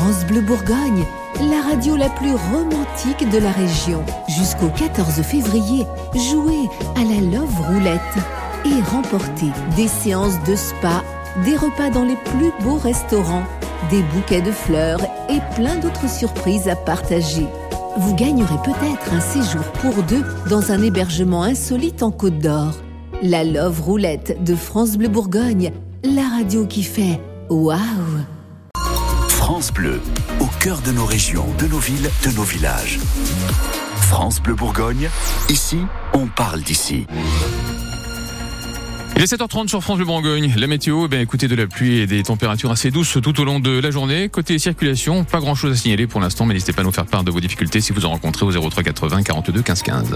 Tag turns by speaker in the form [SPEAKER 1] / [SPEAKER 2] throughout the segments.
[SPEAKER 1] France Bleu Bourgogne, la radio la plus romantique de la région. Jusqu'au 14 février, jouez à la Love Roulette et remportez des séances de spa, des repas dans les plus beaux restaurants, des bouquets de fleurs et plein d'autres surprises à partager. Vous gagnerez peut-être un séjour pour deux dans un hébergement insolite en Côte d'Or. La Love Roulette de France Bleu Bourgogne, la radio qui fait waouh
[SPEAKER 2] France Bleu, au cœur de nos régions, de nos villes, de nos villages. France Bleu Bourgogne, ici, on parle d'ici.
[SPEAKER 3] Il est 7h30 sur France Bleu Bourgogne. La météo, eh écoutez de la pluie et des températures assez douces tout au long de la journée. Côté circulation, pas grand chose à signaler pour l'instant, mais n'hésitez pas à nous faire part de vos difficultés si vous en rencontrez au 03 80 42 15 15.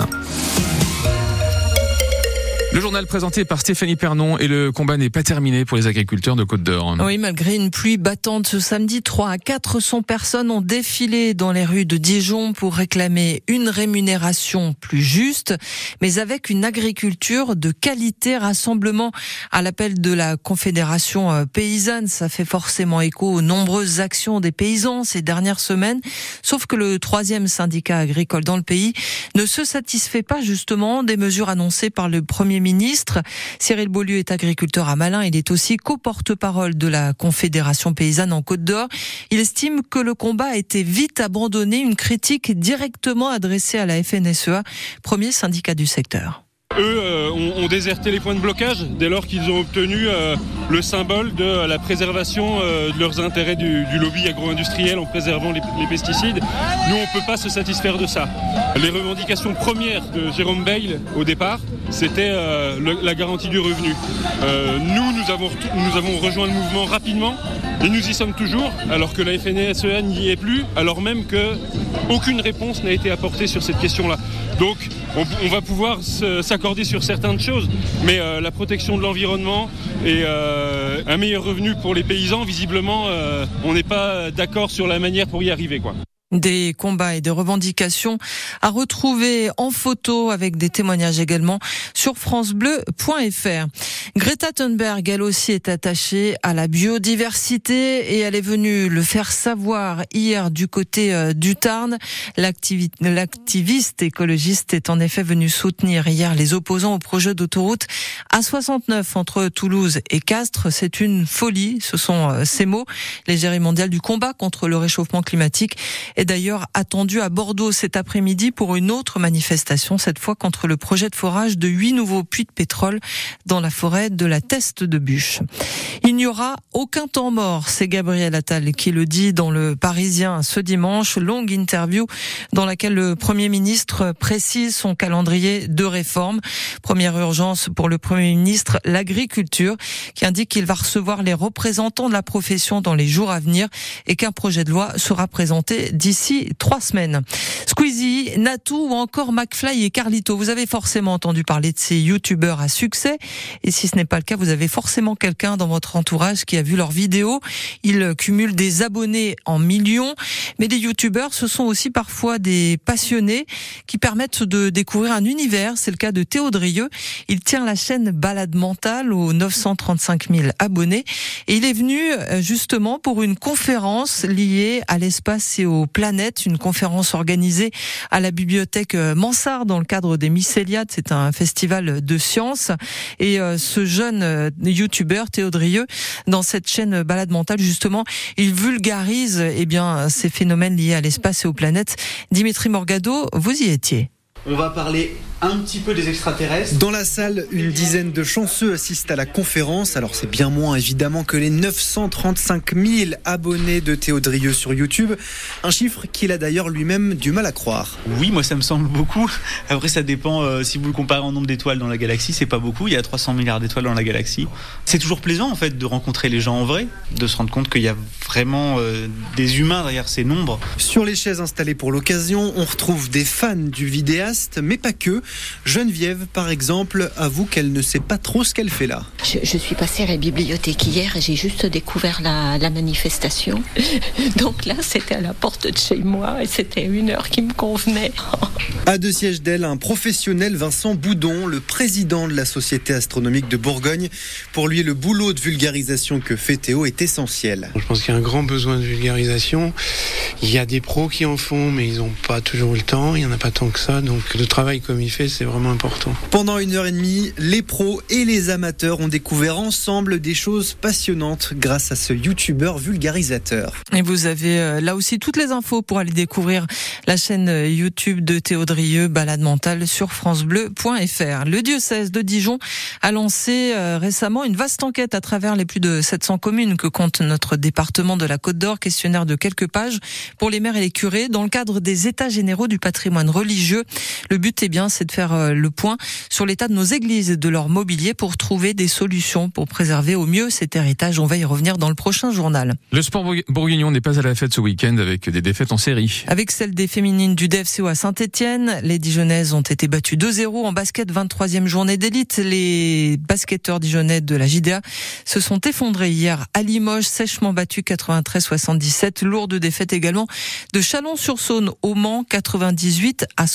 [SPEAKER 3] Le journal présenté par Stéphanie Pernon et le combat n'est pas terminé pour les agriculteurs de Côte d'Or.
[SPEAKER 4] Oui, malgré une pluie battante ce samedi, 3 à 400 personnes ont défilé dans les rues de Dijon pour réclamer une rémunération plus juste, mais avec une agriculture de qualité. Rassemblement à l'appel de la Confédération euh, paysanne, ça fait forcément écho aux nombreuses actions des paysans ces dernières semaines. Sauf que le troisième syndicat agricole dans le pays ne se satisfait pas justement des mesures annoncées par le premier ministre. Cyril Beaulieu est agriculteur à Malin. Il est aussi co-porte-parole de la Confédération paysanne en Côte d'Or. Il estime que le combat a été vite abandonné. Une critique directement adressée à la FNSEA, premier syndicat du secteur.
[SPEAKER 5] Eux euh, ont, déserté les points de blocage dès lors qu'ils ont obtenu euh, le symbole de la préservation euh, de leurs intérêts du, lobby agro-industriel en préservant les, pesticides. Nous, on ne peut pas se satisfaire de ça. Les revendications premières de Jérôme Bail au départ, c'était la garantie du revenu. nous, nous avons, nous avons rejoint le mouvement rapidement et nous y sommes toujours, alors que la FNSEA n'y est plus, alors même qu'aucune réponse n'a été apportée sur cette question-là. Donc, on, va pouvoir s'accorder sur certaines choses, mais euh, la protection de l'environnement et euh, un meilleur revenu pour les paysans, visiblement, euh, on n'est pas d'accord sur la manière pour y arriver. Quoi
[SPEAKER 4] des combats et des revendications à retrouver en photo avec des témoignages également sur francebleu.fr. Greta Thunberg, elle aussi est attachée à la biodiversité et elle est venue le faire savoir hier du côté euh, du Tarn. L'activiste écologiste est en effet venue soutenir hier les opposants au projet d'autoroute A69 entre Toulouse et Castres. C'est une folie, ce sont euh, ces mots. L'égérie mondiale du combat contre le réchauffement climatique d'ailleurs attendu à Bordeaux cet après-midi pour une autre manifestation, cette fois contre le projet de forage de huit nouveaux puits de pétrole dans la forêt de la Teste de Bûche. Il n'y aura aucun temps mort, c'est Gabriel Attal qui le dit dans le Parisien ce dimanche. Longue interview dans laquelle le Premier ministre précise son calendrier de réforme. Première urgence pour le Premier ministre, l'agriculture, qui indique qu'il va recevoir les représentants de la profession dans les jours à venir et qu'un projet de loi sera présenté d'ici trois semaines. Squeezie, Natou ou encore McFly et Carlito. Vous avez forcément entendu parler de ces youtubeurs à succès. Et si ce n'est pas le cas, vous avez forcément quelqu'un dans votre entourage qui a vu leurs vidéos. Ils cumulent des abonnés en millions. Mais les youtubeurs, ce sont aussi parfois des passionnés qui permettent de découvrir un univers. C'est le cas de Théo Drieux. Il tient la chaîne Balade Mentale aux 935 000 abonnés. Et il est venu euh, justement pour une conférence liée à l'espace et aux planètes, une conférence organisée à la bibliothèque euh, Mansart dans le cadre des Mycéliades. C'est un festival de sciences. Et euh, ce jeune youtubeur, Théo Drieux, dans cette chaîne Balade Mentale, justement, il vulgarise eh bien, ces phénomènes liés à l'espace et aux planètes. Dimitri Morgado, vous y étiez.
[SPEAKER 6] On va parler un petit peu des extraterrestres.
[SPEAKER 7] Dans la salle, une dizaine de chanceux assistent à la conférence. Alors c'est bien moins évidemment que les 935 000 abonnés de Théodrieux sur YouTube. Un chiffre qu'il a d'ailleurs lui-même du mal à croire.
[SPEAKER 6] Oui, moi ça me semble beaucoup. Après ça dépend euh, si vous le comparez en nombre d'étoiles dans la galaxie, c'est pas beaucoup. Il y a 300 milliards d'étoiles dans la galaxie. C'est toujours plaisant en fait de rencontrer les gens en vrai, de se rendre compte qu'il y a vraiment euh, des humains derrière ces nombres.
[SPEAKER 7] Sur les chaises installées pour l'occasion, on retrouve des fans du vidéaste, mais pas que. Geneviève, par exemple, avoue qu'elle ne sait pas trop ce qu'elle fait là.
[SPEAKER 8] Je, suis passée à la bibliothèque hier et j'ai juste découvert la, manifestation. Donc là, c'était à la porte de chez moi et c'était une heure qui me convenait.
[SPEAKER 7] à deux sièges d'elle, un professionnel, Vincent Boudon, le président de la Société astronomique de Bourgogne. Pour lui, le boulot de vulgarisation que fait Théo est essentiel.
[SPEAKER 9] Je pense qu'il y a un grand besoin de vulgarisation. Il y a des pros qui en font, mais ils n'ont pas toujours eu le temps. Il n'y en a pas tant que ça. Donc le travail comme il fait, c'est vraiment important.
[SPEAKER 7] Pendant une heure et demie, les pros et les amateurs ont découvert ensemble des choses passionnantes grâce à ce youtubeur vulgarisateur.
[SPEAKER 4] Et vous avez euh, là aussi toutes les infos pour aller découvrir la chaîne euh, YouTube de Théodrieux, Balade mentale sur francebleu.fr. Le diocèse de Dijon a lancé euh, récemment une vaste enquête à travers les plus de 700 communes que compte notre département de la Côte d'Or, questionnaire de quelques pages pour les maires et les curés dans le cadre des états généraux du patrimoine religieux. Le but est bien, c'est de faire le point sur l'état de nos églises et de leur mobilier pour trouver des solutions pour préserver au mieux cet héritage. On va y revenir dans le prochain journal.
[SPEAKER 3] Le sport bourguignon n'est pas à la fête ce week-end avec des défaites en série.
[SPEAKER 4] Avec celle des féminines du DFCO à Saint-Etienne, les Dijonnaises ont été battues 2-0 en basket 23e journée d'élite. Les basketteurs dijonnais de la JDA se sont effondrés hier à Limoges, sèchement battus 93-77. Lourde défaite également de Chalon-sur-Saône au Mans 98 à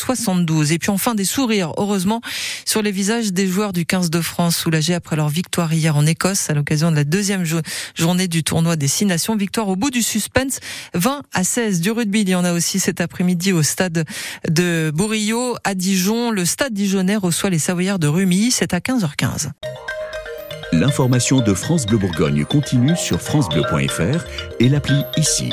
[SPEAKER 4] 72. Et puis enfin des sourires, heureusement, sur les visages des joueurs du 15 de France soulagés après leur victoire hier en Écosse à l'occasion de la deuxième journée du tournoi des Six Nations. Victoire au bout du suspense, 20 à 16 du rugby. Il y en a aussi cet après-midi au stade de Bourillot à Dijon. Le stade dijonnais reçoit les Savoyards de Rumi. C'est à 15h15.
[SPEAKER 2] L'information de France Bleu Bourgogne continue sur francebleu.fr et l'appli ici.